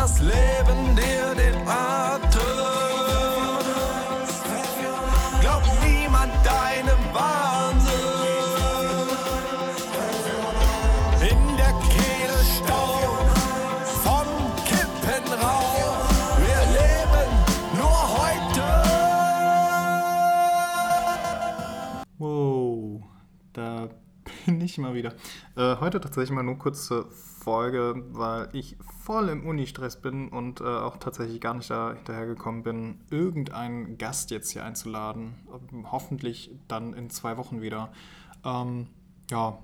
das Leben dir den Atem. Bin ich mal wieder. Äh, heute tatsächlich mal nur kurze Folge, weil ich voll im Uni-Stress bin und äh, auch tatsächlich gar nicht da hinterhergekommen bin, irgendeinen Gast jetzt hier einzuladen. Ähm, Hoffentlich dann in zwei Wochen wieder. Ähm, ja,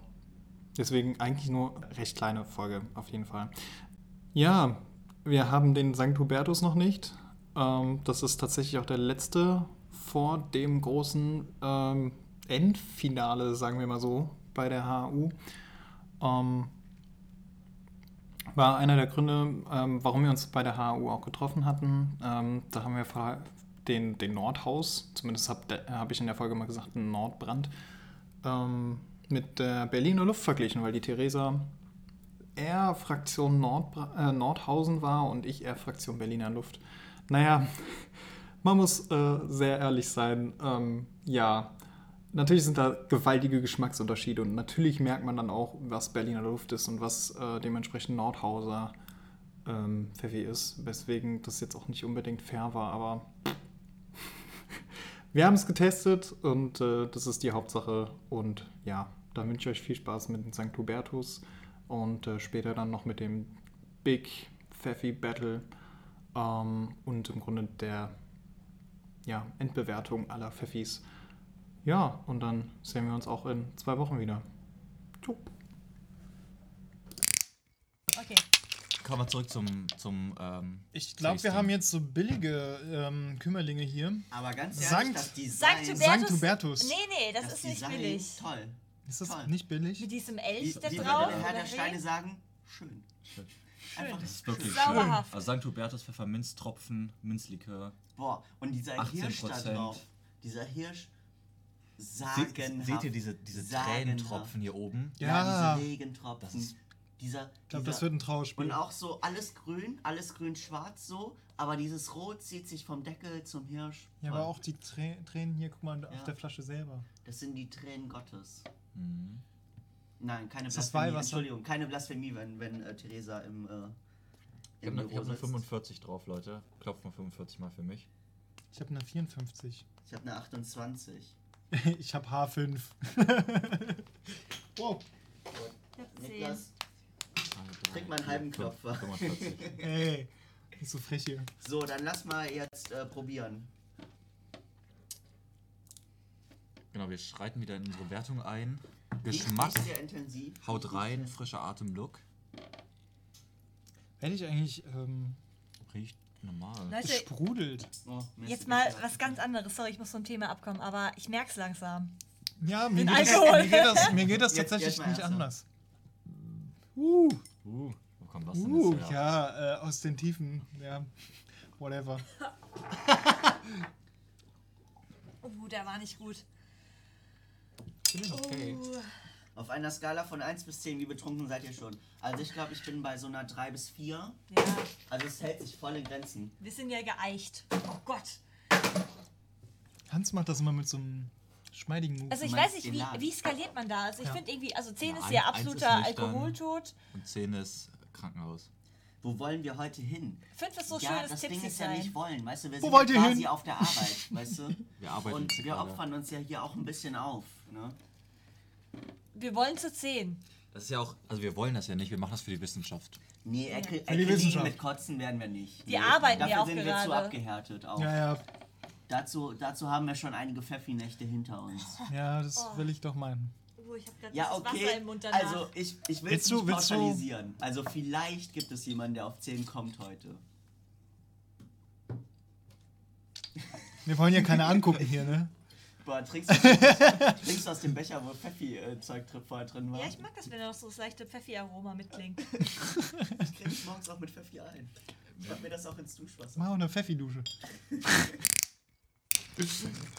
deswegen eigentlich nur recht kleine Folge auf jeden Fall. Ja, wir haben den St. Hubertus noch nicht. Ähm, das ist tatsächlich auch der letzte vor dem großen ähm, Endfinale, sagen wir mal so, bei der HU. Ähm, war einer der Gründe, ähm, warum wir uns bei der HU auch getroffen hatten. Ähm, da haben wir den, den Nordhaus, zumindest habe hab ich in der Folge mal gesagt, einen Nordbrand, ähm, mit der Berliner Luft verglichen, weil die Theresa eher Fraktion Nordbra äh, Nordhausen war und ich eher Fraktion Berliner Luft. Naja, man muss äh, sehr ehrlich sein. Ähm, ja, natürlich sind da gewaltige Geschmacksunterschiede und natürlich merkt man dann auch, was Berliner Luft ist und was äh, dementsprechend Nordhauser ähm, Pfeffi ist, weswegen das jetzt auch nicht unbedingt fair war, aber wir haben es getestet und äh, das ist die Hauptsache und ja, da wünsche ich euch viel Spaß mit dem St. Hubertus und äh, später dann noch mit dem Big Pfeffi Battle ähm, und im Grunde der ja, Endbewertung aller Pfeffis. Ja, und dann sehen wir uns auch in zwei Wochen wieder. Ciao. Okay. Kommen wir zurück zum, zum ähm, Ich glaube, wir haben jetzt so billige ähm, Kümmerlinge hier. Aber ganz Sankt- ehrlich, das Design, Sankt Sankt Hubertus. Hubertus. Nee, nee, das, das ist nicht Design, billig. toll. Ist das Toll. nicht billig? Mit diesem Wie, Elch da wie drauf. würde der Herr der Steine wie? sagen? Schön. Einfach Das ist wirklich Sauerhaft. schön. Also St. Hubertus Pfefferminztropfen, Minzlikör. Boah, und dieser 18%. Hirsch da drauf. Dieser Hirsch. Seht, Sagenhaft. seht ihr diese, diese Sagenhaft. Tränentropfen hier oben? Ja, Ja. diese Regentropfen. Das ist- dieser, Ich glaube, das wird ein Trauerspiel. Und auch so alles grün, alles grün-schwarz so, aber dieses Rot zieht sich vom Deckel zum Hirsch. ja, aber auch die Trä Tränen hier, guck mal Ja. auf der Flasche selber. Das sind die Tränen Gottes. Mhm. Nein, keine Ist das Blasphemie. Weihwasser? Entschuldigung, keine Blasphemie, wenn, wenn äh, Theresa im, äh, Ich habe hab eine sitzt. 45 drauf, Leute. Klopft mal 45 mal für mich. Ich habe eine 54. Ich habe eine 28. ich habe H5. wow. Ich hab zehn. Niklas, Trink mal einen halben fünf, Klopfer. 45. Ey, ist so frech hier. so, dann lass mal jetzt äh, probieren. Genau, wir schreiten wieder in unsere Wertung ein. Geschmack, nicht sehr intensiv. haut rein, frischer Atemlook. Hätte ich eigentlich ähm, Riecht normal. Leute, gesprudelt. Oh, Mist, jetzt mal was ganz anderes. Sorry, ich muss vom Thema abkommen, aber ich merk's langsam. Ja, mir geht, das, mir geht das, mir geht das Jetzt- tatsächlich jetzt nicht anders. Uh, Uh, wo kommt das denn uh, jetzt her? ja, äh, aus den Tiefen. Ja, whatever. Oh, der war nicht gut. Okay. Uh, Auf einer Skala von 1 bis 10, wie betrunken seid ihr schon? Also ich glaube, ich bin bei so einer 3 bis 4. ja, Also es hält sich voll in Grenzen. wir sind ja geeicht. Oh Gott. Hans macht das immer mit so einem schmeidigen Move. Also ich weiß nicht, wie, wie skaliert man da? Also ich Ja. finde irgendwie, also 10 Ja, ist ja ist absoluter nüchtern. Alkoholtod. Und 10 ist Krankenhaus. Wo wollen wir heute hin? 5 ist so ja, schön, das das Ding ist ja nicht wollen, weißt du, wir Wo sind wollt ja ihr quasi hin? auf der Arbeit, weißt du? Wir arbeiten Und wir gerade. opfern uns ja hier auch ein bisschen auf, ne? Wir wollen zu 10. Das ist ja auch, also wir wollen das ja nicht, wir machen das für die Wissenschaft. Nee, Ecke, die Ecke Wissenschaft. mit Kotzen werden wir nicht. Die nee. arbeiten Dafür ja auch sind wir zu gerade. abgehärtet auch. ja, ja, Dazu, dazu haben wir schon einige Pfeffi-Nächte hinter uns. ja, das Oh. will ich doch meinen. Oh, ich habe gerade Ja, Wasser okay. im Mund danach. Also ich, ich will es Willst du- nicht pauschalisieren. Also vielleicht gibt es jemanden, der auf 10 kommt heute. Wir wollen ja keine angucken hier, ne? Boah, trinkst du, trinkst du aus dem Becher, wo Pfeffi-Zeug drin- vorher drin war? ja, ich mag das, wenn da noch so das leichte Pfeffi-Aroma mitklingt. Ich creme mich morgens auch mit Pfeffi ein. Ich hab mir das auch ins Duschwasser. Mach auch eine Pfeffi-Dusche.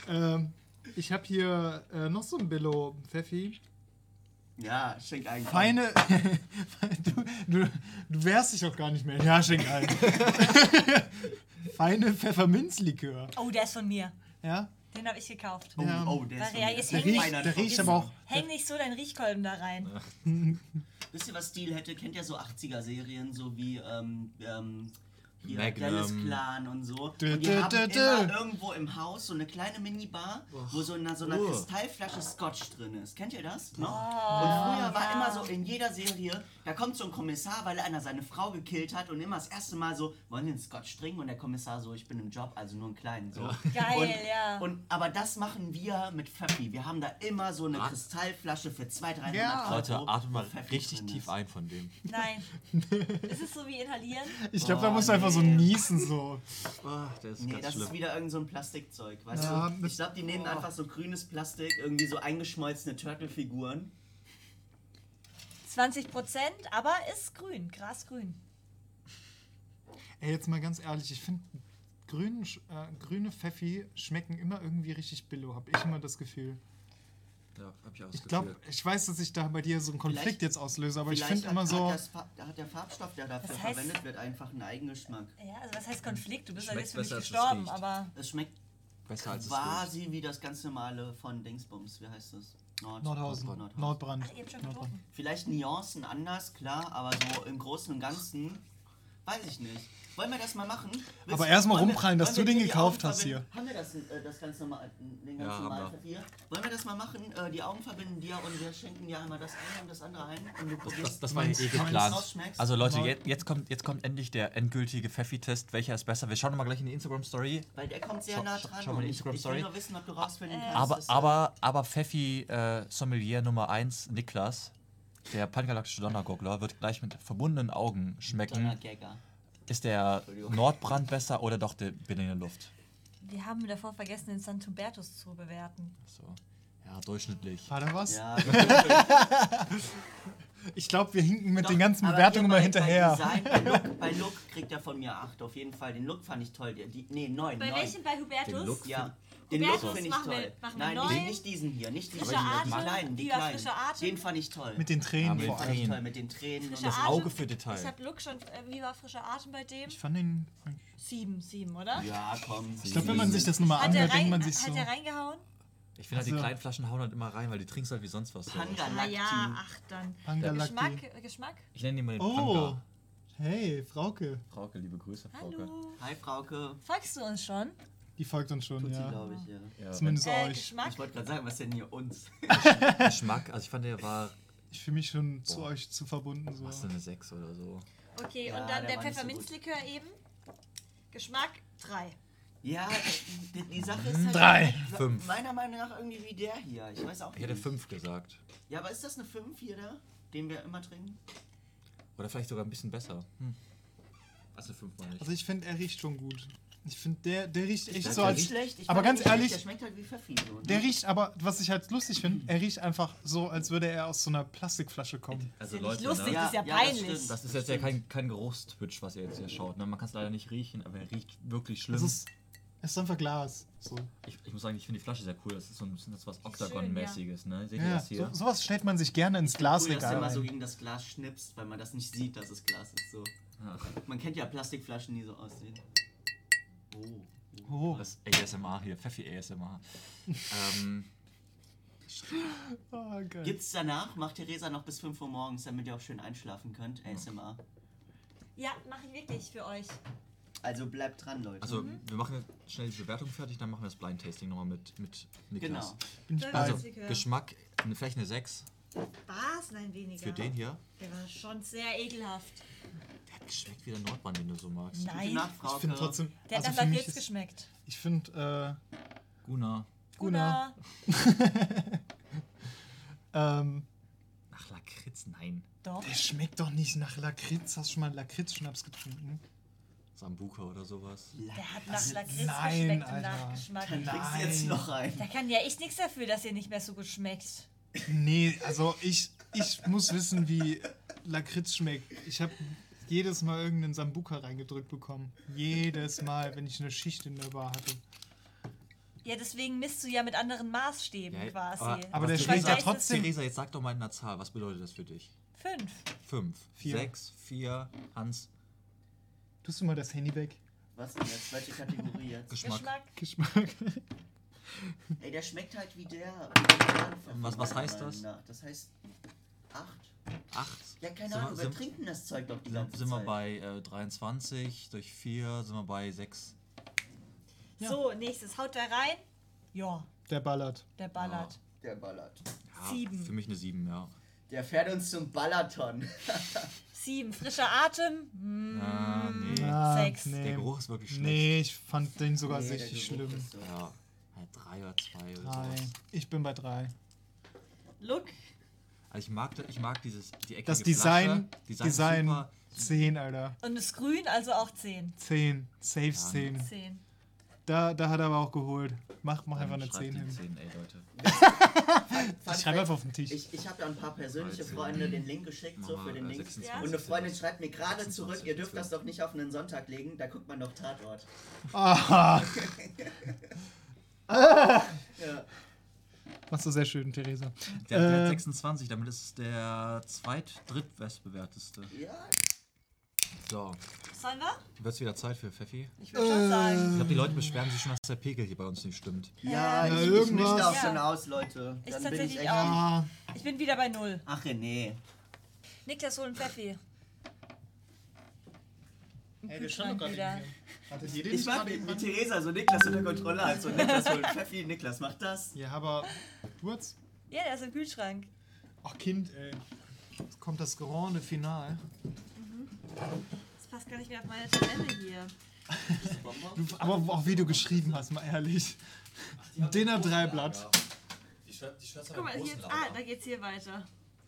ähm, ich habe hier äh, noch so ein Billo Pfeffi. Ja, schenk ein. Feine. du, du, du wehrst dich doch gar nicht mehr. Ja, schenk ein. Feine Pfefferminzlikör. Oh, der ist von mir. Ja? Den habe ich gekauft. Oh, Ja. oh, der ist Ja, jetzt Der häng nicht, riecht, der riecht aber auch. häng nicht so dein Riechkolben da rein. Wisst ihr, was Stil hätte? Kennt ihr so 80er-Serien, so wie ähm, ähm, hier Magnum. Dallas Clan und so? Dö, Und die dö, haben dö, immer irgendwo im Haus so eine kleine Minibar, wo so in so einer Oh. Kristallflasche Scotch drin ist. Kennt ihr das? Noch? und früher war ja. immer so in jeder Serie, da kommt so ein Kommissar, weil einer seine Frau gekillt hat und immer das erste Mal so, wollen wir einen Scotch trinken? Und der Kommissar so, ich bin im Job, also nur einen kleinen. So. Geil, und, ja. Und, aber das machen wir mit Pfeffi. Wir haben da immer so eine Ah. Kristallflasche für 200, 300 Ja. Euro. Leute, atmet mal richtig tief ein von dem. Nein. ist es so wie inhalieren? Ich glaube, da Oh, musst einfach so niesen so. Ach, der ist Nee, ganz das schlimm. ist wieder irgend so ein Plastikzeug, weißt Ja, du? das- Ich glaube, die nehmen einfach so grünes Plastik, irgendwie so eingeschmolzene Turtle-Figuren. 20 Prozent, aber ist grün, grasgrün. Ey, jetzt mal ganz ehrlich, ich finde grün, äh, grüne Pfeffi schmecken immer irgendwie richtig billo, habe ich immer das Gefühl. Ja, hab ich auch das Ich glaube, ich weiß, dass ich da bei dir so einen Konflikt Vielleicht- jetzt auslöse, aber ich finde immer so. Hat, das hat der Farbstoff, der dafür Das heißt- verwendet wird, einfach einen Eigengeschmack. Ja, also was heißt Konflikt? Du bist ja jetzt für mich es gestorben, aber Es schmeckt Besser als es quasi wie das ganz normale von Dingsbums. Wie heißt das? Nord Nordhausen, Nordhausen. Nordbrand. Ach, ihr habt schon Nordbrand. Vielleicht Nuancen anders, klar, aber so im Großen und Ganzen weiß ich nicht. Wollen wir das mal machen? Willst- Aber erst mal wollen wir- rumprallen, dass du den gekauft hast hier. Haben wir das, äh, das ganz normal, den ganz Ja, normalen. Papier? Wollen wir das mal machen? Äh, die Augen verbinden dir und wir schenken dir einmal das eine und das andere ein und du probierst. Das, das war eh geplant. Also Leute, jetzt, jetzt, kommt, jetzt kommt endlich der endgültige Pfeffi-Test. Welcher ist besser? Wir schauen mal gleich in die Instagram-Story. Weil der kommt sehr nah dran. schau mal und die ich, ich will Instagram-Story. nur wissen, ob du rausfinden kannst. Aber, äh, aber, aber Pfeffi äh, Sommelier Nummer 1, Niklas, der pangalaktische Donnergurgler, wird gleich mit verbundenen Augen schmecken. Ist der. Nordbrand besser oder doch der Berliner Luft? Wir haben davor vergessen, den St. Hubertus zu bewerten. So. Ja, durchschnittlich. War da was? Ja, Ich glaube, wir hinken mit Doch, den ganzen Bewertungen bei- hinterher. Bei, Design, bei, Look, bei Look kriegt er von mir 8 auf jeden Fall. Den Look fand ich toll. Die, nee, 9. Bei 9. welchem? Bei Hubertus? Den Look? Ja. Den Hubertus Look finde ich toll. wir Nein, neun. nicht, nicht diesen hier. Nicht diesen hier. Die kleinen, die kleinen. frischer Atem. Den fand ich toll. Mit den Tränen Ja, mit vor den fand ich allem. toll. Mit den Tränen. Frischer Und das. Auge für Detail. Ich habe Look schon. Äh, wie war frischer Atem bei dem? Ich fand den. Sieben, sieben, oder? ja, komm. Ich glaube, wenn man sich das nochmal Hat anhört, denkt man sich hat so. der reingehauen? Ich finde halt, die Also- kleinen Flaschen hauen halt immer rein, weil die trinkst halt wie sonst was. So. Panga Ah ja, ach dann. Pangalacti. Geschmack, äh, Geschmack? Ich nenne die mal den Oh, Panga. hey, Frauke. Frauke, liebe Grüße, Frauke. Hallo. Hi, Frauke. Folgst du uns schon? Die folgt uns schon, Tut ja. glaube ich, ja. Ja, Zumindest Äh, euch. Geschmack? Ich wollte gerade sagen, was denn hier uns? Geschmack, also ich fand der war Ich fühle mich schon zu Boah. euch zu verbunden. So. was denn eine 6 oder so. Okay, Ja, und dann der der nicht so Pfefferminzlikör eben. Geschmack drei. Ja, die, die Sache ist halt. Drei. Fünf. Meiner Meinung nach irgendwie wie der hier. Ich weiß auch Ich hätte nicht. 5 gesagt. Ja, aber ist das eine 5 hier da? Den wir immer trinken? Oder vielleicht sogar ein bisschen besser. Hm. Was eine 5 meine ich. Also ich finde, er riecht schon gut. Ich finde, der, der riecht echt Das so als. nicht schlecht. Ich aber ganz ehrlich, schlecht. Der schmeckt halt wie Pfeffi. So, ne? Der riecht aber, was ich halt lustig finde, er riecht einfach so, als würde er aus so einer Plastikflasche kommen. Also ja nicht Leute, lustig. ne? Das ist ja das peinlich. stimmt. das ist jetzt ja kein, kein Geruchstwitch, was ihr jetzt hier schaut. Ne? Man kann es leider nicht riechen, aber er riecht wirklich schlimm. Das ist, es ist einfach Glas. So. ich, ich muss sagen, ich finde die Flasche sehr cool. Das ist so ein bisschen das was Schön, Octagon-mäßiges. Ne? Seht ihr Ja, das hier? so, sowas stellt man sich gerne ins Cool, dass du Glasregal immer so gegen das Glas schnippst, weil man das nicht sieht, dass es Glas ist. So. Ja. Man kennt ja Plastikflaschen, die so aussehen. Oh. Oh, Das ASMR hier, Pfeffi ASMR. ähm, oh geil. Gibt's danach? Macht Theresa noch bis 5 Uhr morgens, damit ihr auch schön einschlafen könnt. ASMR. Ja, mache ich wirklich für euch. Also bleibt dran, Leute. also, wir machen jetzt schnell die Bewertung fertig, dann machen wir das Blind Tasting nochmal mit, mit Niklas. genau. Bin ich Also, Pfefferminzlikör. Geschmack, eine, vielleicht eine 6 Was? Nein, weniger. für den hier. Der war schon sehr ekelhaft. Der hat geschmeckt wie der Nordbrand, den du so magst. Nein. Nacht, Ich finde trotzdem. Der hat also nach für mich Lakritz geschmeckt. ich finde, äh, Guna. Guna. ähm, Ach, Lakritz, nein. Doch. der schmeckt doch nicht nach Lakritz. Hast du schon mal Lakritz-Schnaps getrunken? Sambuka oder sowas. Der hat nach Lakritz Nein, geschmeckt im Alter. Nachgeschmack. Dann kriegst du jetzt Nein. noch ein. Da kann ja ich nichts dafür, dass ihr nicht mehr so gut schmeckt. Nee, also ich, ich muss wissen, wie Lakritz schmeckt. Ich habe jedes Mal irgendeinen Sambuka reingedrückt bekommen. Jedes Mal, wenn ich eine Schicht in der Bar hatte. Ja, deswegen misst du ja mit anderen Maßstäben Ja, quasi. aber- Aber der schmeckt ja trotzdem. Theresa, jetzt sag doch mal in einer Zahl, was bedeutet das für dich? Fünf. Fünf, Vier. sechs, vier, Hans, Tust du mal das Handy weg? Was denn jetzt? Welche Kategorie jetzt? Geschmack. Geschmack. Geschmack. Ey, der schmeckt halt wie der. wie der Was- was heißt das? Nach. Das heißt. Acht. Acht. Ja, keine Sind Ahnung, wir trinken das Zeug doch die Sind, ganze sind wir bei äh, 23 durch 4, sind wir bei 6. Ja. So, nächstes. Haut da rein. Ja, Der ballert. der ballert. Der ballert. Ja, Sieben. Für mich eine 7, ja. Der fährt uns zum Ballaton. Sieben. Frischer Atem. Hm, Ja, nee. Ah, Sechs. Der Nee. Geruch ist wirklich schlecht. nee, ich fand den sogar Nee, der richtig schlimm. so- Ja, ja 3 oder 2 oder Drei. sowas. Ich bin bei drei. Look. Also ich mag, ich mag dieses, die eckige Das Design, Flasche. Design, Design, super. 10, Alter. Und das Grün, also auch zehn. 10. Safe 10. Zehn. Da, da hat er aber auch geholt. Mach, mach Dann einfach eine schreibt 10 die hin. 10, ey Leute. Ich schreibe einfach auf den Tisch. Ich, ich habe ja ein paar persönliche 13. Freunde den Link geschickt, so für den äh, Link. 26, Und eine Freundin 17. schreibt mir gerade 26, zurück, ihr dürft das 12. doch nicht auf einen Sonntag legen, da guckt man doch Tatort. Aha. Ja. Machst du sehr schön, Theresa. Der, der Äh, hat 26, damit ist es der zweit-, drittbestbewerteste. ja. So, Sollen wir? wird es wieder Zeit für Pfeffi? Ich würde schon sagen. Ich glaube, die Leute beschweren sich schon, dass der Pegel hier bei uns nicht stimmt. Ja, Ähm, ich, ich irgendwas. mische auch Ja. schon aus, Leute. Ich Dann bin tatsächlich echt- auch. Ah, Ich bin wieder bei null. Ach René. Niklas holen Pfeffi. ey, der Kühlschrank stand doch gerade. Hattet ihr den Ich nicht mag, wie? Theresa so Niklas unter Kontrolle hat. So Niklas holt Pfeffi, Niklas macht das. Ja, aber du hast... Ja, der ist im Kühlschrank. Ach, Kind, ey. Jetzt kommt das Grande Finale. Das passt gar nicht mehr auf meine Tabelle hier. Du, aber auch wie du geschrieben hast, mal ehrlich. Dinner Dreiblatt. Guck mal, hier, ah, da geht's hier weiter.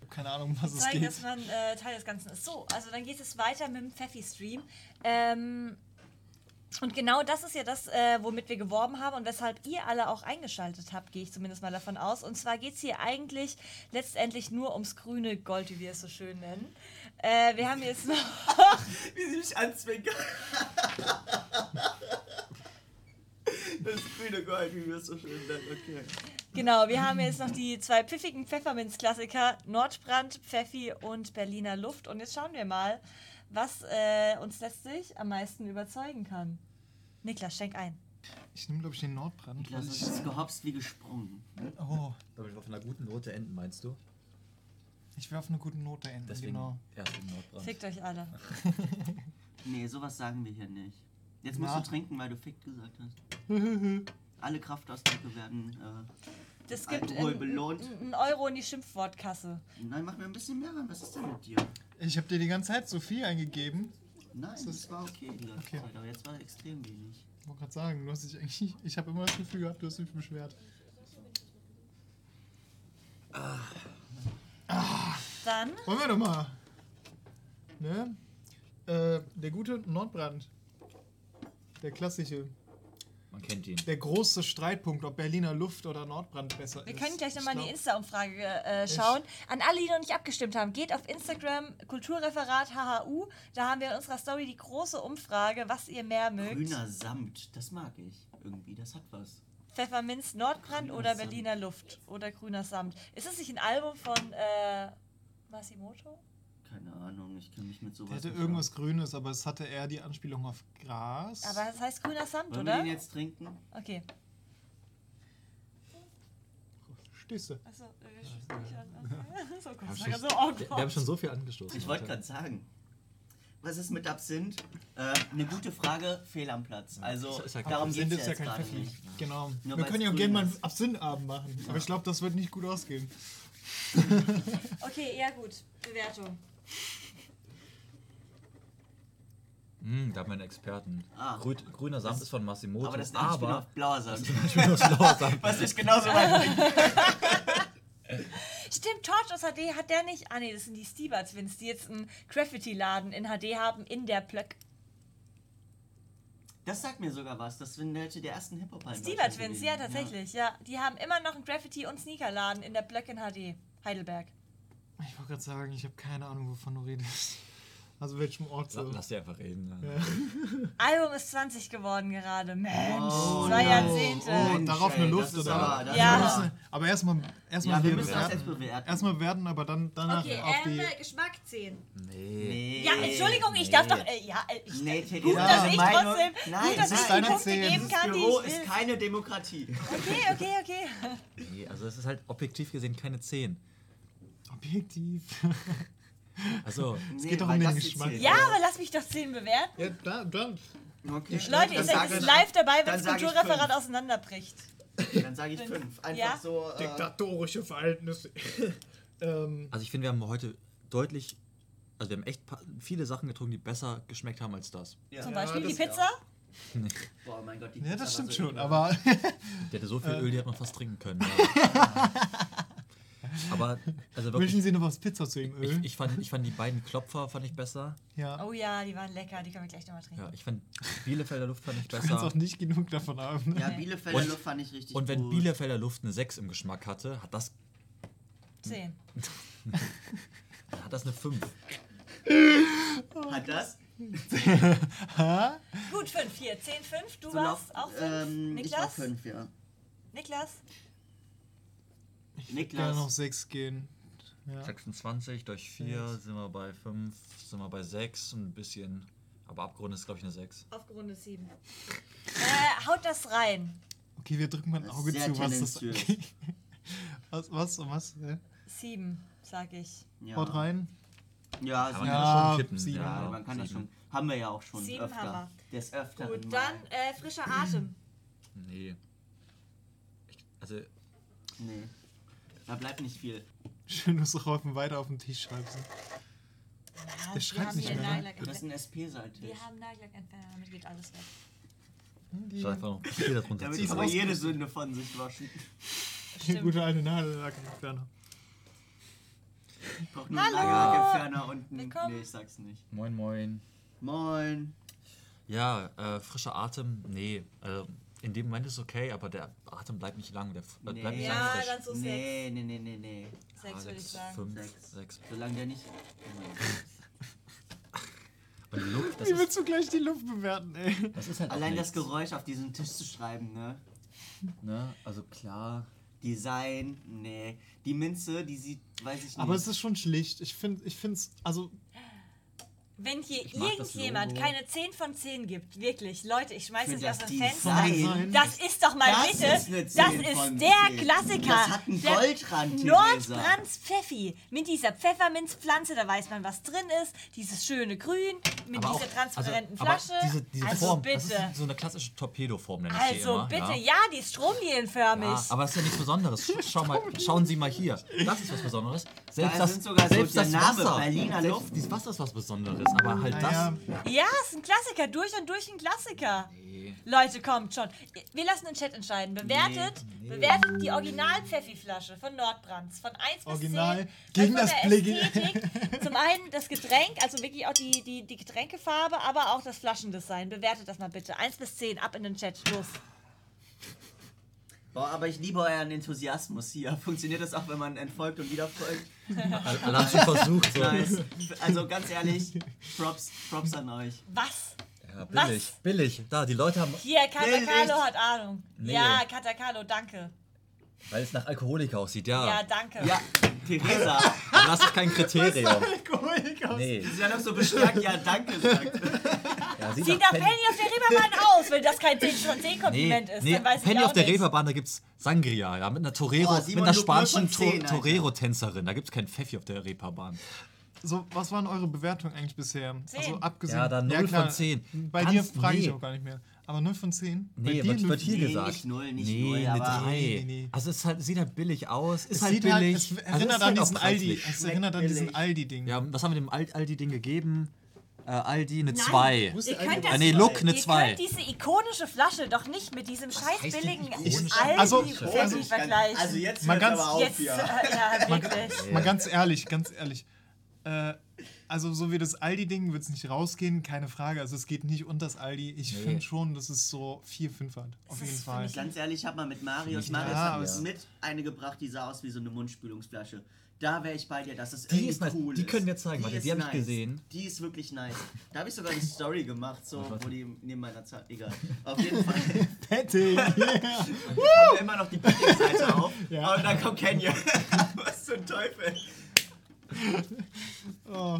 Keine Ahnung, was es zeigen, geht. dass man äh, Teil des Ganzen ist. So, also dann geht es weiter mit dem Pfeffi-Stream. Ähm, und genau das ist ja das, äh, womit wir geworben haben und weshalb ihr alle auch eingeschaltet habt, gehe ich zumindest mal davon aus. Und zwar geht es hier eigentlich letztendlich nur ums grüne Gold, wie wir es so schön nennen. Äh, wir haben jetzt noch. Wie sie mich anzwinkern. Das grüne Gold, wie wir es so schön nennen. Okay. Genau, wir haben jetzt noch die zwei pfiffigen Pfefferminz-Klassiker, Nordbrand, Pfeffi und Berliner Luft. Und jetzt schauen wir mal, was äh, uns letztlich am meisten überzeugen kann. Niklas, schenk ein. Ich nehme, glaube ich, den Nordbrand. Niklas weil ist ich, jetzt gehopst wie gesprungen. oh, Damit wir von einer guten Note enden, meinst du? ich will auf eine gute Note enden, Deswegen genau. erst den Nordbrand. Fickt euch alle. Nee, sowas sagen wir hier nicht. Jetzt Na. musst du trinken, weil du fickt gesagt hast. Alle Kraftausdrücke werden. Äh, Das gibt Alkohol einen belohnt. ein Euro in die Schimpfwortkasse. nein, mach mir ein bisschen mehr rein. Was ist denn mit dir? Ich habe dir die ganze Zeit so viel eingegeben. Nein, ist- das war okay die ganze Okay. Zeit, aber jetzt war extrem wenig. Ich wollte gerade sagen, du hast dich eigentlich. Ich habe immer das Gefühl gehabt, du hast dich beschwert. Dann Wollen wir doch mal. Ne? Äh, der gute Nordbrand. Der klassische. Man kennt ihn. Der große Streitpunkt, ob Berliner Luft oder Nordbrand besser Wir ist. können gleich nochmal in die Insta-Umfrage äh, schauen. An alle, die noch nicht abgestimmt haben, geht auf Instagram, Kulturreferat HHU. Da haben wir in unserer Story die große Umfrage, was ihr mehr mögt. Grüner Samt, das mag ich. Irgendwie, das hat was. Pfefferminz, Nordbrand Grüner oder Samt. Berliner Luft oder Grüner Samt. Ist das nicht ein Album von äh, Masimoto? Keine Ahnung, ich kenne mich mit sowas Der hatte nicht irgendwas Grünes, aber es hatte eher die Anspielung auf Gras. Aber das heißt Grüner Samt, aus. Wollen wir oder? den jetzt trinken? Okay. Stehst du? Achso, äh, ich an. So, Wir kurz. haben So, schon- wir, wir haben schon so viel angestoßen. Ich wollte gerade sagen. Was ist mit Absinth? Äh, eine gute Frage, fehl am Platz. Also, ja darum geht es ja ja kein jetzt gerade Pfeffi. nicht. Genau. Nur wir können ja auch gerne mal einen. Absinth-Abend machen. Aber ich glaube, das wird nicht gut ausgehen. Okay, ja gut. Bewertung. Hm, da haben wir einen Experten. Ah. Grü grüner Samt ist von Massimoto. Aber das ist ein auf blauer Samt. Samt. Was ich genauso weit. Stimmt, Torch aus HD hat der nicht. Ah nee, das sind die Stieber Twins, die jetzt einen Graffiti-Laden in HD haben in der Plöck. Das sagt mir sogar was. Das sind welche der ersten Hip-Hop-Hallen. Stieber Twins, ja tatsächlich, ja. Die haben immer noch einen Graffiti- und Sneakerladen in der Plöck in HD. Heidelberg. Ich wollte gerade sagen, ich habe keine Ahnung, wovon du redest. Also welchem Ort so? Lass die einfach reden. Ne? Album ist 20 geworden gerade. Mensch, Oh, zwei no. Jahrzehnte. Oh, Mensch, darauf ey, eine das Luft, ist oder? aber- das Ja. ist aber- Aber erstmal erstmal Ja, wir müssen das jetzt bewerten. bewerten. Erstmal bewerten, aber dann danach Okay, auf die. ähm, Geschmack 10. Nee. Ja, Entschuldigung, ich nee. darf doch. Äh, ja, äh, ich, Nee, gut, Theresa, dass deine ich trotzdem. Nein, gut, dass das ich ist die deine Punkte Zehn. geben Dieses kann, die Büro ich ist keine Demokratie. Okay, okay, okay. nee. Also es ist halt objektiv gesehen keine 10. Objektiv. Also, Es geht doch um den Geschmack. Ja, aber lass mich doch 10 bewerten. ja, da, dann. Okay. Leute, ihr Dann seid sag jetzt live dabei, wenn dann das Kulturreferat auseinanderbricht. Dann sage ich fünf. Einfach Ja? so. Äh, Diktatorische Verhältnisse. ähm, also ich finde, wir haben heute deutlich, also wir haben echt viele Sachen getrunken, die besser geschmeckt haben als das. ja. Zum Beispiel das- die Pizza. Boah, mein Gott, die ja, Pizza das war stimmt so schon, aber Die hatte so viel Öl, die hat man fast trinken können. Aber, also wünschen wirklich, Sie noch was Pizza zu ihm Öl? ich, ich, fand, ich fand die beiden Klopfer fand ich besser. ja. Oh ja, die waren lecker, die können wir gleich nochmal trinken. Ja, ich fand Bielefelder Luft fand ich Du kannst besser. auch nicht genug davon haben. Ne? Ja, Bielefelder Und- Luft fand ich richtig Und wenn gut. Bielefelder Luft eine 6 im Geschmack hatte, hat das, 10. hat das eine 5. Hat das? Gut, 5 hier. 10, 5. Du So warst auch 5. Ähm, ich war Niklas? fünf, ja. Niklas? Ich Niklas. noch sechs gehen. Ja. 26 durch 4 sind wir bei 5, sind wir bei 6 und ein bisschen. Aber abgerundet ist, glaube ich, eine 6. Aufgerundet 7. Äh, haut das rein. Okay, wir drücken mal ein Das Auge zu, was das tendenziös. Was, was, was? Ja? 7, sag ich. Ja. Haut rein. Ja, man Ja, kann das schon kippen. sieben. ja, man kann das sieben. schon. Haben wir ja auch schon Sieben öfter. haben wir. Des Öfteren Gut, dann äh, frischer Atem. Nee. Ich, also, Nee. Da bleibt nicht viel. Schön, dass du Rolfen weiter auf dem Tisch schreibst. Ja, Der schreibt nicht mehr, ne? Das ist ein. SP-Seite. Wir haben Nagellackentferner, damit geht alles weg. ich soll einfach noch Papier darunter Damit kann man jede Sünde von sich waschen. Stimmt. Gute alte Nagellackentferner. Ich brauch nur Hallo. einen Nagellackentferner und ein... Willkommen. Nee, ich sag's nicht. Moin, moin. Moin. Ja, äh, frischer Atem, nee. Also, in dem Moment ist okay, aber der Atem bleibt nicht lang. Der äh, bleibt nicht Ja, lang frisch. dann so 6. Nee, nee, nee, nee, nee. 6 würde ich sagen. 5, Sechs. 6. Solange der nicht... Und die Luft, das Wie ist, willst du gleich die Luft bewerten, ey? das ist halt Allein das Geräusch auf diesen Tisch zu schreiben, ne? Ne? Also klar. Design, nee. Die Minze, die sieht, weiß ich nicht. Aber es ist schon schlicht. Ich finde, ich finde es, also Wenn hier das irgendjemand keine 10 von 10 gibt, wirklich, Leute, ich schmeiße sie aus das dem. Fenster. Das ist doch mal Das bitte, ist das 10 ist der 10. Klassiker. Das hat einen Goldrand. Nordbrands Pfeffi. Mit dieser Pfefferminzpflanze, da weiß man, was drin ist. Dieses schöne Grün mit Aber dieser auch- transparenten also, Flasche. Aber diese, diese also Form, das bitte. ist so eine klassische Torpedoform, nenne ich Also immer. bitte, ja. ja, die ist stromlinienförmig. Ja, aber das ist ja nichts Besonderes. Sch- Schau mal, schauen Sie mal hier. Das ist was Besonderes. Selbst Da das, sind sogar so selbst der das Name, Wasser, Berliner selbst Luft. dieses Wasser ist was Besonderes. Aber halt naja, das. Ja, ist ein Klassiker, durch und durch ein Klassiker. Nee. Leute, kommt schon. Wir lassen den Chat entscheiden. Bewertet, bewertet die Original-Pfeffi-Flasche von Nordbrands. Von 1 bis Original 10. gegen das Ästhetik. Zum einen das Getränk, also wirklich auch die, die, die Getränkefarbe, aber auch das Flaschendesign. Bewertet das mal bitte. 1 bis 10, ab in den Chat. Los. Boah, aber ich liebe euren Enthusiasmus hier. Funktioniert das auch, wenn man entfolgt und wieder folgt? Alle alle haben schon versucht. So. Nice. Also ganz ehrlich, Props, Props an euch. Was? Ja, billig, billig. Da, die Leute haben, Hier, Katakalo hat Ahnung. Nee. Ja, Katakalo, danke. Weil es nach Alkoholiker aussieht, ja. Ja, danke. Ja, Theresa. Das ist kein Kriterium. Alkoholiker. Nee. Die ist ja noch so bestärkt, ja, danke sagt. Ja, sieht Sieht nach Penny auf der Reeperbahn aus, wenn das kein 10 von 10 Nee, Kompliment ist. nee dann weiß Penny auf der nicht. Reeperbahn, da gibt's Sangria, ja, mit einer Torero, Oh, mit einer spanischen null von zehn, To- Alter. Torero-Tänzerin. Da gibt's kein Pfeffi auf der Reeperbahn. So, was waren eure Bewertungen eigentlich bisher? Zehn. Also abgesehen. Ja, dann null von zehn. Bei Ganz- dir frage ich nee. auch gar nicht mehr. Aber 0 von 10? Bei Nee, dir wird, wird hier Nee, gesagt. nicht null, nicht nee, null, eine aber- 3. Nee, nee. Also es halt, sieht halt billig aus. Ist Es halt sieht halt, billig. es Also erinnert ist an halt diesen Aldi. Es erinnert an diesen. Aldi-Ding. Ja, was haben wir dem Al- Aldi-Ding gegeben? Äh, Aldi eine Nein. 2. Wo ist Ihr der könnt Aldi? das Ah, nee, Look eine Ihr 2. könnt diese ikonische Flasche doch nicht mit diesem scheiß billigen ikonisch? Also- also- vergleichen. Also jetzt Mal ganz- aber auf Jetzt, äh, hier. ja, wirklich. Mal ganz ehrlich, ganz ehrlich. Äh, also so wie das Aldi-Ding wird es nicht rausgehen, keine Frage. Also es geht nicht unter das Aldi. Ich Nee. finde schon, dass es so 4, 5 hat. Auf Das jeden Fall. Ganz ehrlich, ich habe mal mit Marius, Marius ja, hat es- mit eine gebracht, die sah aus wie so eine Mundspülungsflasche. Da wäre ich bei dir, dass es Die irgendwie ist nice. cool Die ist. können wir zeigen, ist die hab ich gesehen. Die ist wirklich nice. Da habe ich sogar eine Story gemacht, so, wo die neben meiner Zeit. Egal. Auf jeden Fall Petting, yeah. haben wir immer noch die Petting-Seite auf. Ja. Und dann kommt Kenya. Was zum Teufel? oh.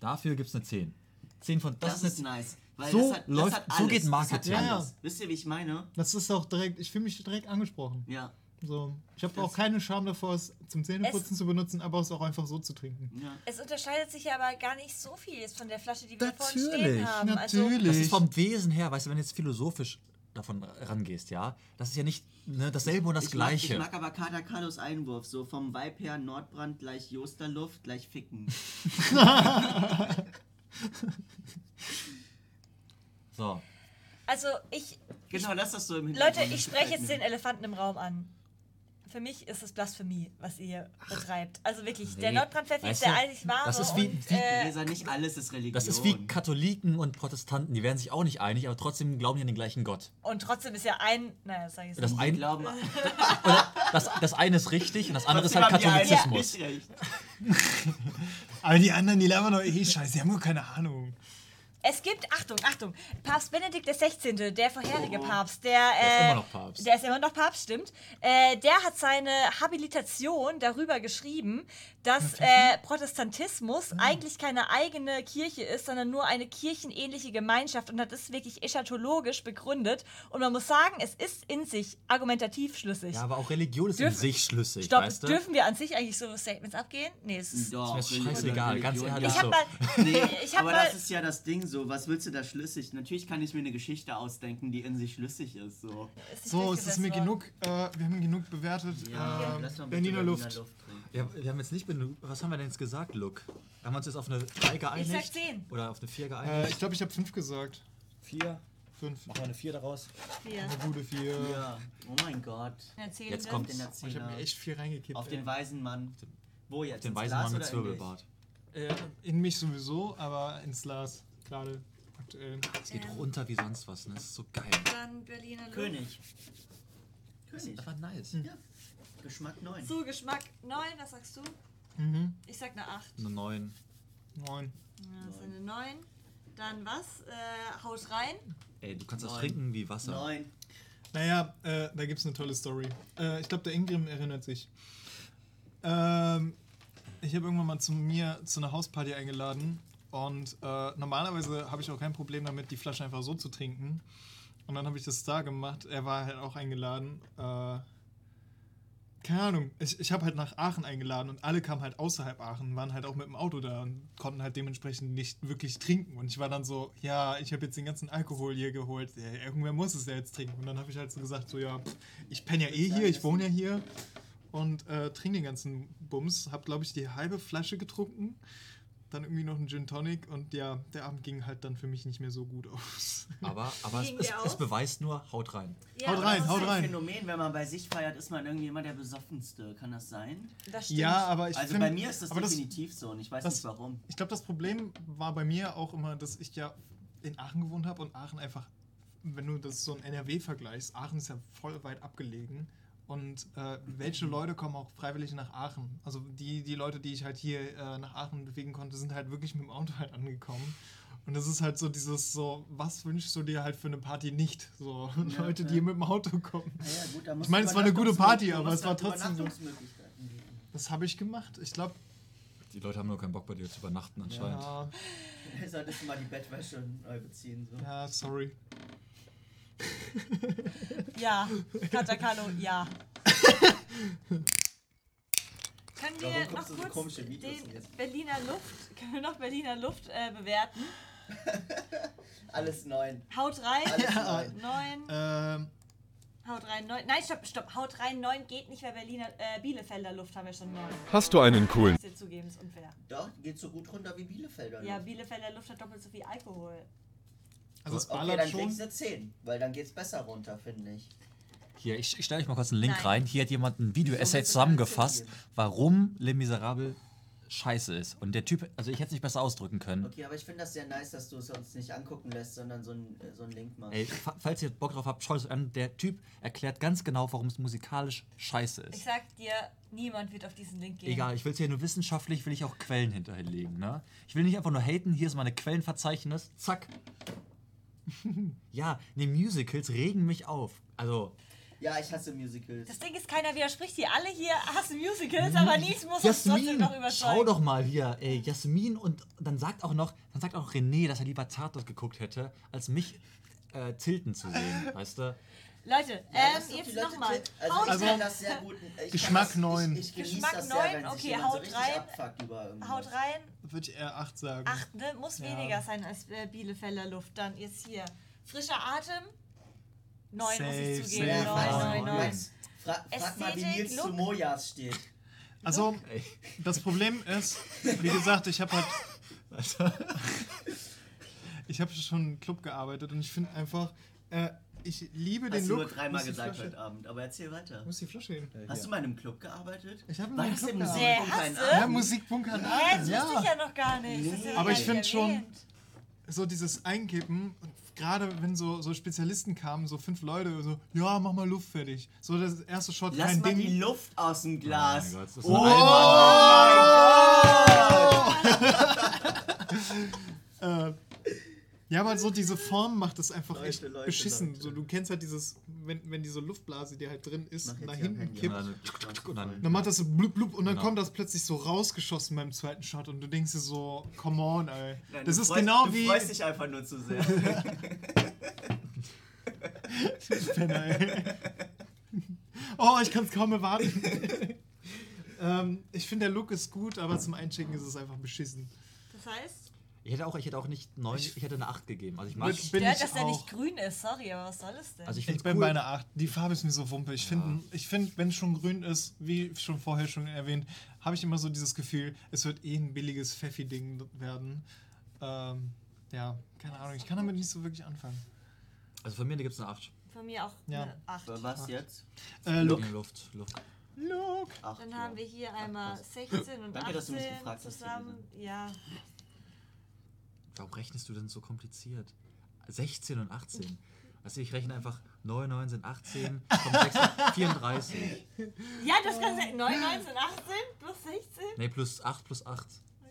Dafür gibt es eine 10. 10 von. Das, Das, ist nice. Weil So das hat, das läuft- hat so alles. geht Das Marketing. Ja, alles. ja. Wisst ihr, wie ich meine? Das ist auch direkt, ich fühle mich direkt angesprochen. Ja. So. Ich habe auch keine Scham davor, es zum Zähneputzen zu benutzen, aber es auch einfach so zu trinken. ja. Es unterscheidet sich ja aber gar nicht so viel jetzt von der Flasche, die wir vorhin Natürlich, stehen haben. Also, natürlich. Das ist vom Wesen her, weißt du, wenn du jetzt philosophisch davon rangehst, ja, das ist ja nicht ne, dasselbe und das Ich mag, Gleiche. ich mag aber Kater Carlos Einwurf. So vom Vibe her Nordbrand gleich Josterluft gleich Ficken. so, also ich, Genau, lass das so im Hintergrund. Leute, ich spreche jetzt den Elefanten im Raum an. Für mich ist es Blasphemie, was ihr betreibt. Also wirklich, der Nee, Nordbrand-Pfeffi weißt ist der einzig wahre. das ist wie- und, wie- äh, Leser, nicht alles ist Religion. das ist wie Katholiken und Protestanten, die werden sich auch nicht einig, aber trotzdem glauben die an den gleichen Gott. und trotzdem ist ja ein, naja, sag ich jetzt Das. Die ein- glauben, Das, das eine ist richtig und das andere ist halt die Katholizismus. Aber die anderen, die labern doch eh scheiße, die haben nur keine Ahnung. Es gibt, Achtung, Achtung, Papst Benedikt XVI., der vorherige Oh. Papst, der, Der ist äh, immer noch Papst. Der ist immer noch Papst, stimmt. Äh, der hat seine Habilitation darüber geschrieben, dass äh, Protestantismus eigentlich keine eigene Kirche ist, sondern nur eine kirchenähnliche Gemeinschaft und hat das wirklich eschatologisch begründet. Und man muss sagen, es ist in sich argumentativ schlüssig. Ja, aber auch Religion ist in Dürfen- sich schlüssig, Stopp, weißt du? dürfen wir an sich eigentlich so Statements abgehen? Nee, es ist. Doch, ist mir Religion- scheißegal, ganz ehrlich. Ich hab so. mal. Nee, Ich hab aber mal. das ist ja das Ding so. Was willst du da schlüssig? Natürlich kann ich mir eine Geschichte ausdenken, die in sich schlüssig ist. So. ist So, es ist mir genug, äh, wir haben genug bewertet. Ja, ähm, lass mal bitte Berliner Luft. trinken. Ja, wir haben jetzt nicht benug. Was haben wir denn jetzt gesagt, Luke? Haben wir uns jetzt auf eine 3 geeinigt? Ich sag 10. Oder auf eine 4 Äh, geeinigt? ich glaube, ich habe fünf gesagt. 4. 5. Machen wir eine 4 daraus. Vier. Eine gute 4. Ja. Oh mein Gott. Erzählen Jetzt wir. kommt- Den Ich habe mir echt viel reingekippt. Auf ey. den weisen Mann. Wo jetzt? Den Ins weißen Glas Mann mit in? Zwirbelbart. Äh, in mich sowieso, aber ins Glas. Gerade aktuell. Es geht Ähm. runter wie sonst was, ne? Das ist so geil. Dann Berliner Luft. König. Das König. ist einfach nice. Ja. Geschmack 9. So, Geschmack 9, was sagst du? Mhm. Ich sag eine 8. Eine 9. 9. Ja, das ist eine 9. Dann was? Äh, haut rein. Ey, du kannst das Neun. trinken wie Wasser. 9. Naja, äh, da gibt es eine tolle Story. Äh, ich glaube, der Ingrim erinnert sich. Ähm, ich habe irgendwann mal zu mir zu einer Hausparty eingeladen und äh, normalerweise habe ich auch kein Problem damit, die Flasche einfach so zu trinken. Und dann habe ich das da gemacht. Er war halt auch eingeladen. Äh, keine Ahnung, ich, ich habe halt nach Aachen eingeladen und alle kamen halt außerhalb Aachen, waren halt auch mit dem Auto da und konnten halt dementsprechend nicht wirklich trinken. Und ich war dann so, ja, ich habe jetzt den ganzen Alkohol hier geholt, ja, irgendwer muss es ja jetzt trinken. Und dann habe ich halt so gesagt, so ja, ich penne ja eh hier, ich wohne ja hier und äh, trinke den ganzen Bums. Habe, glaube ich, die halbe Flasche getrunken, dann irgendwie noch einen Gin Tonic und ja, der Abend ging halt dann für mich nicht mehr so gut aus. Aber, aber es, es, es beweist nur, haut rein. Ja, Haut rein, das ist haut ein rein. Phänomen, wenn man bei sich feiert, ist man irgendwie immer der Besoffenste. Kann das sein? Das stimmt. Ja, aber ich also find- bei mir ist das aber definitiv so und ich weiß das- nicht warum. Ich glaube, das Problem war bei mir auch immer, dass ich ja in Aachen gewohnt habe und Aachen einfach, wenn du das so ein NRW vergleichst, Aachen ist ja voll weit abgelegen. Und äh, welche Leute kommen auch freiwillig nach Aachen? Also die, die Leute, die ich halt hier äh, nach Aachen bewegen konnte, sind halt wirklich mit dem Auto halt angekommen. Und das ist halt so dieses so, was wünschst du dir halt für eine Party nicht? So Ja, Leute, ja. die mit dem Auto kommen. Naja, gut, da muss Ich meine, es war eine gute Party, aber es war trotzdem trotzdem so. Das habe ich gemacht. Ich glaube, Die Leute haben nur keinen Bock bei dir zu übernachten anscheinend. ja, Du solltest du mal die Bettwäsche neu beziehen. So. ja, sorry. Ja, Katakano, ja. Können wir Warum noch kurz den jetzt? Berliner Luft, können wir noch Berliner Luft äh, bewerten? Alles neun. Haut rein, Alles neun. 9, Ähm, haut rein, 9. Nein, stopp, stopp, haut rein, 9 geht nicht, weil Berliner, äh, Bielefelder Luft haben wir schon 9. Hast du einen coolen Muss dir zugeben, ist unfair. Doch, geht so gut runter wie Bielefelder. Ja, Luft. Bielefelder Luft hat doppelt so viel Alkohol. Also es Okay, ballert dann schon. kriegst du 10, weil dann geht's besser runter, finde ich. Hier, ich, ich stelle euch mal kurz einen Link Nein. rein. Hier hat jemand ein Video-Essay zusammengefasst, warum Les Miserables scheiße ist. Und der Typ, also ich hätte es nicht besser ausdrücken können. Okay, aber ich finde das sehr nice, dass du es uns nicht angucken lässt, sondern so einen äh, so einen Link machst. Ey, fa- falls ihr Bock drauf habt, schaut es euch an. Der Typ erklärt ganz genau, warum es musikalisch scheiße Ich ist. sag dir, niemand wird auf diesen Link gehen. Egal, ich will es hier nur wissenschaftlich, will ich auch Quellen hinterlegen, ne? Ich will nicht einfach nur haten, hier ist meine Quellenverzeichnis, zack. ja, ne, Musicals regen mich auf. Also, Ja, ich hasse Musicals. Das Ding ist, keiner widerspricht hier. Alle hier hassen Musicals, aber nichts muss uns trotzdem Jasmin, noch überzeugen. schau doch mal hier, ey, Jasmin und dann sagt auch noch, dann sagt auch René, dass er lieber Tatort geguckt hätte, als mich äh, tilten zu sehen, weißt du? Leute, Ja, ähm, jetzt nochmal. Also, Haut, ich Also, das sehr gut. Ich Geschmack kann das, neun. Ich, ich genieße Geschmack das sehr, neun, wenn sich okay, jemand haut so rein. haut rein. Würde ich eher 8 sagen. Acht, ne? Muss Ja. weniger sein als äh, Bielefelder Luft. Dann jetzt hier. Frischer Atem. Neun muss Safe, ich zugeben. safe. Neun, Weiß- neun, neun. weiß- Fra frag mal, wie Nils Look. zu Mojas steht. Also, das Problem ist, wie gesagt, ich habe halt. ich habe schon im Club gearbeitet und ich finde einfach, äh, ich liebe Hast den du Look. nur dreimal Wo ist die gesagt heute Abend, aber erzähl weiter. Wo ist die Flasche hin? Hast du mal in einem Club gearbeitet? Ich habe in einem das Club im gearbeitet. Nee, hast ein du? Ja? Musikbunker. Hä, das wusste ich ja. ja noch gar nicht. Ja Aber ich nicht find schon-. So dieses Einkippen, gerade wenn so, so Spezialisten kamen, so fünf Leute, so, ja, mach mal Luft fertig. So das erste Shot Lass rein, mal Ding. die Luft aus dem Glas. Oh mein Gott, das ist oh, Äh, ja, aber so diese Form macht es einfach Leute, echt Leute, beschissen. Leute. So, du kennst halt dieses, wenn, wenn diese Luftblase, die halt drin ist, nach hinten kippt, Und dann, und dann, dann macht das so blub blub und dann Genau. kommt das plötzlich so rausgeschossen beim zweiten Shot und du denkst dir so, come on, ey. Nein, das du ist freust, genau du wie. freust dich einfach nur zu sehr. Penner, ey. Oh, ich kann es kaum erwarten. ähm, ich finde, der Look ist gut, aber zum Einchecken ist es einfach beschissen. Das heißt, ich hätte auch, ich hätte auch nicht neun, ich hätte eine 8 gegeben. Also ich mag, Bin- bin stört, ich dass der nicht grün ist. Sorry, aber was soll es denn? also ich Ich finde bin cool. bei einer 8. Die Farbe ist mir so wumpe. Ich finde, ich find, wenn es schon grün ist, wie schon vorher schon erwähnt, habe ich immer so dieses Gefühl, es wird eh ein billiges Pfeffi-Ding werden. Ähm, ja, keine Ahnung. Ich kann damit nicht so wirklich anfangen. Also von mir gibt es eine 8. Von mir auch Ja. eine 8. Aber was jetzt? Äh, Look. Luft, Luft. Look. Dann ja. haben wir hier einmal was. 16 und Danke, 18 dass du mich gefragt hast, zusammen. Ja, Warum rechnest du denn so kompliziert? 16 und 18. Weißt du, ich rechne einfach 9, 19, 18, kommt 6, 34. ja das kann sein. 9, 19, 18 plus 16. Ne, plus 8 plus 8.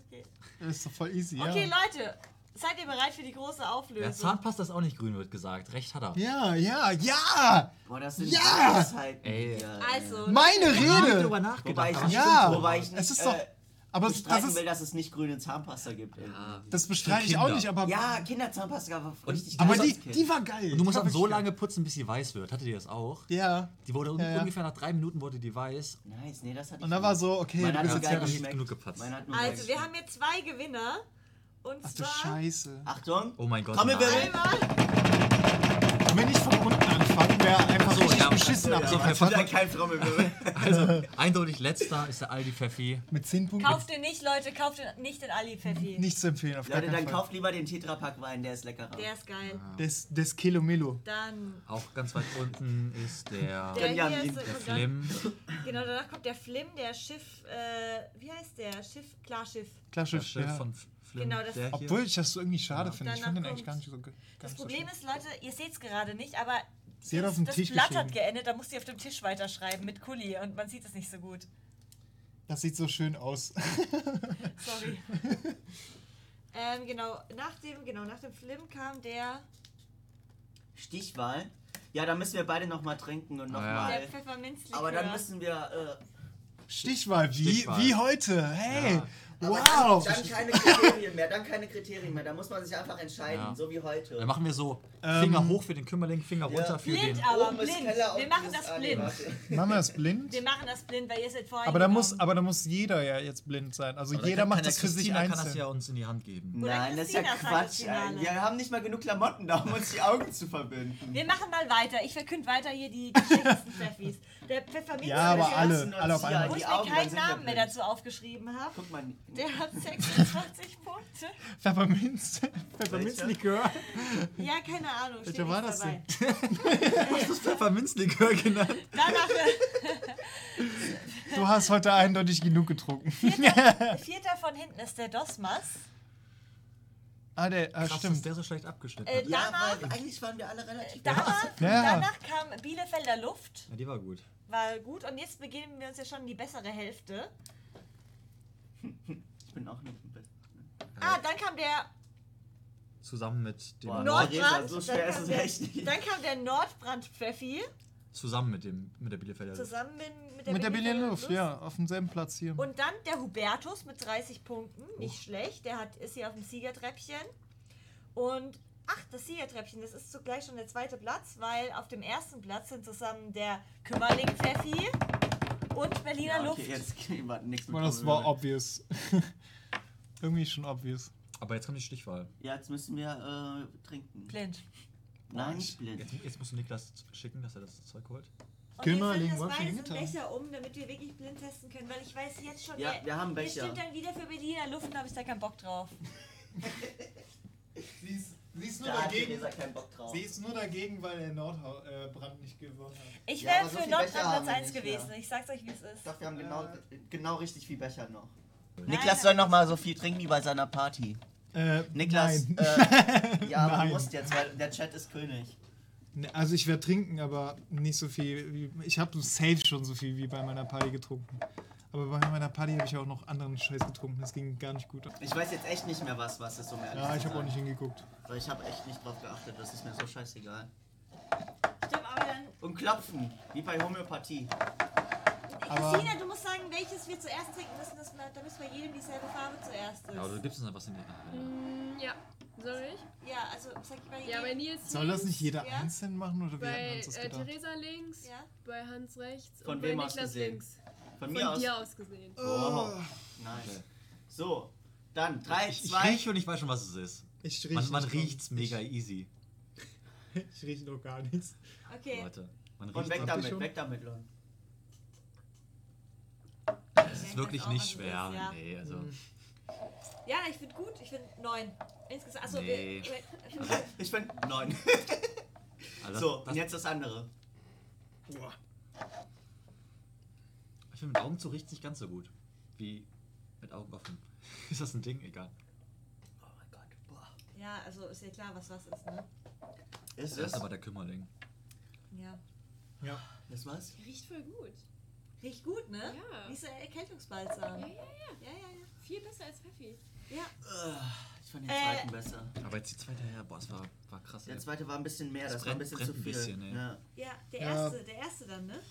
Okay, Das ist doch voll easy, ja. okay Leute, seid ihr bereit für die große Ja, Auflösung? Zahnpasta ist auch nicht grün, wird gesagt. Recht hat er. Ja, ja, ja! Boah, das sind Ja! Weisheiten Ey. Also, Meine Ich hab Rede! drüber nachgedacht. Wobei ich nicht, Ja, wobei ich nicht es ist doch- äh, Aber das, bestreiten ist, will, dass es nicht grüne Zahnpasta gibt. irgendwie. das bestreite ich auch nicht, aber, Ja, Kinderzahnpasta war richtig aber geil die, als Kind. die war geil. Und du musst Die dann so lange putzen, bis sie weiß wird. Hattet ihr das auch? Ja. Die wurde Ja, ja. ungefähr nach drei Minuten wurde die weiß. Nice, nee, das hatte ich Und dann war so, okay, Meine du hat bist jetzt geil ja nicht genug gepatzt. Hat also wir haben hier zwei Gewinner. Und Ach du zwar Scheiße. Achtung. Oh mein Gott. Trommelwirbel. einmal wir nicht von unten anfangen? Wäre einfach so, ja, beschissen ja, ab. so, So, ja, kein Trommelwirbel. Also, eindeutig letzter ist der Aldi Pfeffi. mit 10 Punkten. Kauft den nicht, Leute, kauft den nicht den Ali Pfeffi. Nicht zu empfehlen, auf gar Leute, keinen dann Fall. kauft lieber den Tetrapack Wein, der ist leckerer. Der ist geil. Des, des Kilomelo. Dann Auch ganz weit unten ist der, der hier ist der Flim. Genau, danach kommt der Flim, der Schiff, äh, wie heißt der? Schiff, Klarschiff. Klar, Das Schiff, Schiff ja. von Flim. Genau, das- der hier. Obwohl ich das so irgendwie schade finde. Ich finde den eigentlich gar nicht so gar Das so Problem schlimm. ist, Leute, ihr seht es gerade nicht, aber Sie hat das, auf dem das Tisch Blatt geschrieben. hat geendet, da musst ihr auf dem Tisch weiterschreiben mit Kuli und man sieht es nicht so gut. Das sieht so schön aus. Sorry. ähm, genau, nach dem, genau, nach dem Flim kam der, Stichwahl. Ja, da müssen wir beide nochmal trinken und Ah, nochmal. der Pfefferminzlikör. aber dann müssen wir. Stichwahl, wie, Stichwahl. wie heute. Hey, Ja. Aber wow. Dann, dann keine Kriterien mehr, dann keine Kriterien mehr. Da muss man sich einfach entscheiden, Ja. so wie heute. Dann machen wir so Ähm, Finger hoch für den Kümmerling, Finger Ja. runter für Blind, den. aber Oben ist blind. Wir machen das blind. Machen wir das blind? Wir machen das blind, weil ihr seid vorher Aber da, muss, aber da muss jeder ja jetzt blind sein. Also Aber jeder macht das für sich Christina kann das einzeln. ja uns in die Hand geben. Oder Nein, das ist ja Christina das Quatsch. Wir haben nicht mal genug Klamotten da, um uns die Augen zu verbinden. Wir machen mal weiter. Ich verkünde weiter hier die geschichtesten Pfeffis. Der Pfefferminz, Ja, aber alle, alle auf einmal. wo ich mir keinen Namen mehr dazu aufgeschrieben habe. Guck mal, Der hat 26 Punkte. Pfefferminz. Pfefferminzlikör. Ja, keine Ahnung. Welcher war das dabei. Das Pfefferminzlikör genannt. Danach äh, Du hast heute eindeutig genug getrunken. vierter von hinten ist der Dosmas. Ah, der, ah, Krass, stimmt. der so schlecht abgeschnitten Äh. Ja, danach, weil eigentlich waren wir alle relativ danach, Ja. danach kam Bielefelder Luft. Ja, die war gut. War gut. Und jetzt begeben wir uns ja schon in die bessere Hälfte. Ich bin auch nicht im Bett. Ah, dann kam der Zusammen mit dem Boah, Nord Nordbrand. so dann, schwer ist kam es der, echt nicht. dann kam der Nordbrand-Pfeffi. zusammen mit dem mit der Bielefelder. Luft. Zusammen mit, mit der Mit der Bielefelder Berliner Luft, ja, auf demselben Platz hier. Und dann der Hubertus mit 30 Punkten. Nicht schlecht. Der hat, ist hier auf dem Siegertreppchen. Und ach, das Siegertreppchen, das ist zugleich schon der zweite Platz, weil auf dem ersten Platz sind zusammen der Kümmerling Pfeffi und Berliner Ja, Luft. okay, jetzt war nichts mit das war obvious. Irgendwie schon obvious. Aber jetzt kommt die Stichwahl. Ja, jetzt müssen wir äh, trinken. Blind. Nein, nicht blind. Jetzt, jetzt musst du Niklas schicken, dass er das Zeug holt. Und Kümmerling, wir das Gitter? Becher um, damit wir wirklich blind testen können, weil ich weiß jetzt schon, Ja, wer- wir haben Becher. stimmt dann wieder für Berliner Luft und habe ich da keinen Bock drauf. Sie ist, sie ist Da hat Theresa keinen Bock drauf. ist nur dagegen, weil der Nordbrand nicht gewonnen hat. Ich Ja, wäre so für Nordrhein haben Platz wir 1 nicht gewesen. mehr. Ich sag's euch, wie es ist. Doch, wir haben genau, genau richtig viel Becher noch. Nein, Niklas soll noch mal so viel trinken wie bei seiner Party. Äh, Niklas, Nein. äh, ja, aber Nein. du musst jetzt, weil der Chat ist König. Ne, Also ich werde trinken, aber nicht so viel. Wie, ich habe safe schon so viel wie bei meiner Party getrunken. Aber bei meiner Party habe ich auch noch anderen Scheiß getrunken. Das ging gar nicht gut. Ich weiß jetzt echt nicht mehr, was was ist, um ehrlich Ja, ich habe auch nicht hingeguckt. Weil ich habe echt nicht drauf geachtet, das ist mir so scheißegal. Stimmt, aber dann. Und klopfen, wie bei Homöopathie. Aber- Christina, du musst sagen, welches wir zuerst trinken müssen, dass wir, damit bei jedem dieselbe Farbe zuerst ist. Ja, aber du gibst uns dann was in die Hand. Mm, Ja, soll ich? Ja, also sag ich bei Ja, bei. Nils Soll das links, nicht jeder Ja. einzeln machen oder wie bei hatten wir uns das äh, gedacht? Theresa links, Ja. bei Hans rechts Von und wem bei aus Niklas gesehen? links. Von Von mir aus. dir aus gesehen. Wow. Nice. So, dann 3, Ich, ich 2. rieche und ich weiß schon, was es ist. Ich Man, man nicht riecht's mega easy. Ich, ich rieche noch gar nichts. Okay. Leute. Man Und weg damit, schon? weg damit, Leute. Es ist wirklich nicht schwer. ist, ja. Nee, also. Ja, ich finde gut. Ich finde neun. Insgesamt. Achso, Nee. wir, Ich bin 9. also So, und jetzt das andere. Ich finde, mit Augen zu riecht nicht ganz so gut. Wie mit Augen offen. Ist das ein Ding? Egal. Oh mein Gott. Boah. ja, also ist ja klar, was was ist, ne? Ist Das es? ist aber der Kümmerling. Ja. Ja. Das was? Riecht voll gut. Riecht gut, ne? Ja. Wie ist der Erkältungsbalsam? Ja, ja, ja. Ja, ja, ja. Viel besser als Pfeffi. Ja. Ich fand den Äh. zweiten besser. Aber jetzt die zweite her, boah, es war, war krass. Der ey. zweite war ein bisschen mehr, Das das, war ein brennt- bisschen zu brennt viel. bisschen, ey. ja. Ja, der Ja. erste, der erste dann, ne?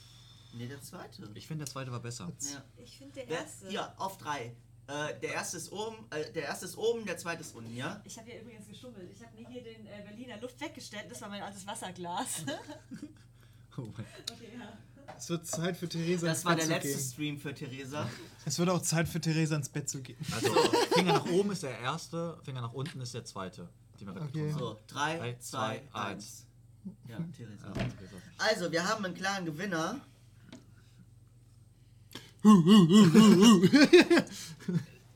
Nee, der zweite. Ich finde, der zweite war besser. Ja. Ich finde der Der, erste. hier, auf drei. Äh, der erste ist oben, äh, der erste ist oben, der zweite ist unten, ja? Ich habe hier übrigens geschummelt. Ich habe mir hier den äh, Berliner Luft weggestellt. Das war mein altes Wasserglas. Oh mein okay, ja. Es wird Zeit für Theresa Das ins war Bett der zu letzte gehen. Stream für Theresa. Es wird auch Zeit für Theresa ins Bett zu gehen. Also, Finger nach oben ist der erste, Finger nach unten ist der zweite, den wir gerade Okay. So, drei, Drei, zwei, zwei, eins. Ja, Theresa. Ja, Theresa. Also, wir haben einen klaren Gewinner.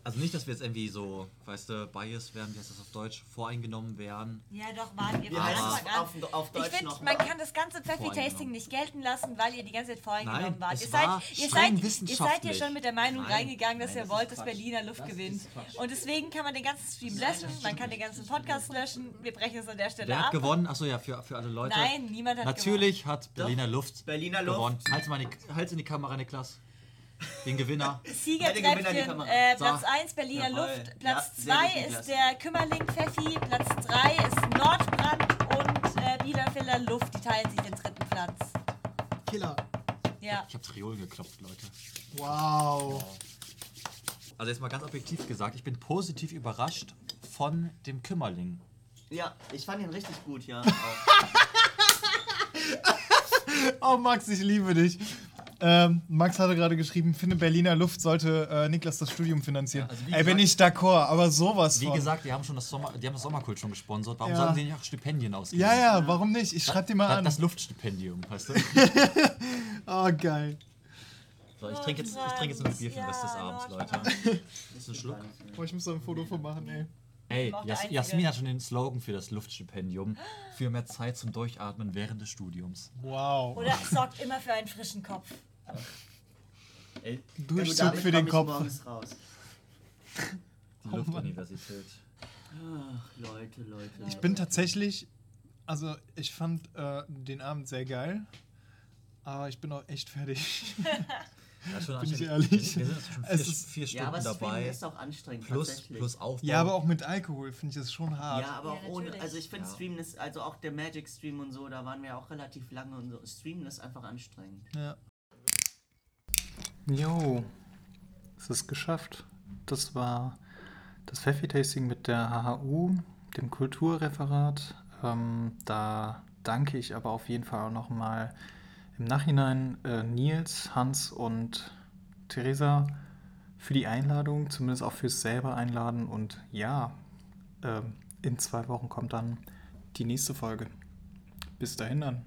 Also nicht, dass wir jetzt irgendwie so, weißt du, biased werden, wie heißt das auf Deutsch, voreingenommen werden. Ja, doch, waren wir an. auf, auf Ich Deutsch finde, noch? man kann das ganze Pfeffi-Tasting Voreingenommen. nicht gelten lassen, weil ihr die ganze Zeit voreingenommen Nein, wart. es Ihr war seid, ihr, seid, ihr seid ja schon mit der Meinung Nein, reingegangen, dass nein, ihr das wollt, dass. Berliner Luft Das gewinnt. Und deswegen kann man den ganzen Stream löschen, man kann den ganzen Podcast löschen. Wir brechen es an der Stelle Wer ab. hat gewonnen? Achso, ja, für, für alle Leute. Nein, niemand hat Natürlich hat Berliner Luft Berliner Luft. gewonnen. Halt's mal in die, halt's in die Kamera, Niklas. Den Gewinner. Ja, Kamera. äh, So. Platz 1 Berliner Jawohl. Luft, Platz Ja, sehr 2 gut, Niklas. ist der Kümmerling Pfeffi, Platz 3 ist Nordbrand und äh, Bielefelder Luft, die teilen sich den dritten Platz. Killer. Ja. Ich habe Triolen geklopft, Leute. Wow. Also jetzt mal ganz objektiv gesagt, ich bin positiv überrascht von dem Kümmerling. Ja, ich fand ihn richtig gut, ja. Auch. Oh Max, ich liebe dich. Ähm, Max hatte gerade geschrieben, finde Berliner Luft sollte äh, Niklas das Studium finanzieren. Ja, also Ey, bin ich d'accord, aber sowas Wie von. gesagt, die haben schon das Sommer, die haben das Sommerkult schon gesponsert. Warum Ja. sollen sie nicht auch Stipendien ausgeben? ja, ja, warum nicht? Ich schreib dir mal Das, an. das Luftstipendium, weißt du? Oh, geil. So, ich trinke jetzt, ich trinke jetzt noch ein Bier für den Rest des Abends. Leute. Das ist ein Schluck. Oh, ich muss da ein Foto von machen, ey. Ey, Jas Einzige. Jasmin hat schon den Slogan für das Luftstipendium. Für mehr Zeit zum Durchatmen während des Studiums. Wow. Oder sorgt immer für einen frischen Kopf. Ey, Durchzug damit für den Kopf. raus. Die Oh. Luftuniversität. Ach, Leute, Leute. Ich bin tatsächlich, also ich fand äh, den Abend sehr geil, aber ich bin auch echt fertig. Ja, schon Bin ich ehrlich? Wir sind schon Es vier, ist- vier Ja, Stunden aber Streaming dabei. ist auch anstrengend Plus, tatsächlich. plus Aufbau. ja, aber auch mit Alkohol finde ich das schon hart. Ja, aber Ja, auch ohne, also ich finde Ja. Streamen ist, also auch der Magic Stream und so, da waren wir auch relativ lange und so. Streamen ist einfach anstrengend. Ja. Jo, es ist geschafft. Das war das Pfeffi-Tasting mit der HHU, dem Kulturreferat. Ähm, da danke ich aber auf jeden Fall auch nochmal im Nachhinein äh, Nils, Hans und Theresa für die Einladung, zumindest auch fürs selber einladen. Und ja, ähm, in zwei Wochen kommt dann die nächste Folge. Bis dahin dann.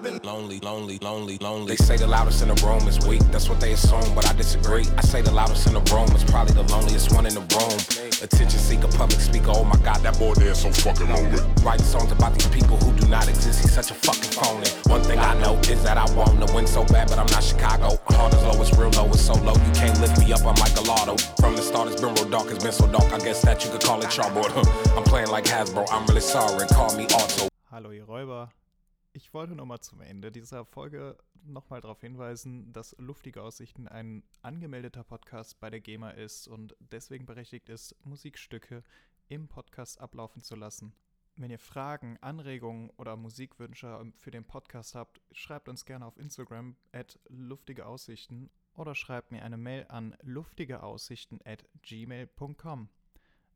I've been Lonely, lonely, lonely, lonely. They say the loudest in the room is weak. That's what they assume, but I disagree. I say the loudest in the room is probably the loneliest one in the room. Attention seeker, public speaker. Oh my God, that boy there is so fucking lonely. Writing songs about these people who do not exist. He's such a fucking phony. One thing I know is that I want to win so bad, but I'm not Chicago. Heart is low, it's real low, it's so low. You can't lift me up, I'm like a lotto. From the start, it's been real dark, it's been so dark. I guess that you could call it chalkboard. I'm playing like Hasbro. I'm really sorry. Call me Auto. Hallo ihr Räuber. Ich wollte nochmal zum Ende dieser Folge nochmal darauf hinweisen, dass Luftige Aussichten ein angemeldeter Podcast bei der GEMA ist und deswegen berechtigt ist, Musikstücke im Podcast ablaufen zu lassen. Wenn ihr Fragen, Anregungen oder Musikwünsche für den Podcast habt, schreibt uns gerne auf Instagram at luftige Aussichten oder schreibt mir eine Mail an luftigeaussichten at gmail.com.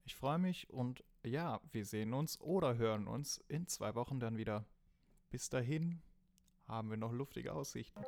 Ich freue mich und ja, wir sehen uns oder hören uns in zwei Wochen dann wieder. Bis dahin haben wir noch luftige Aussichten.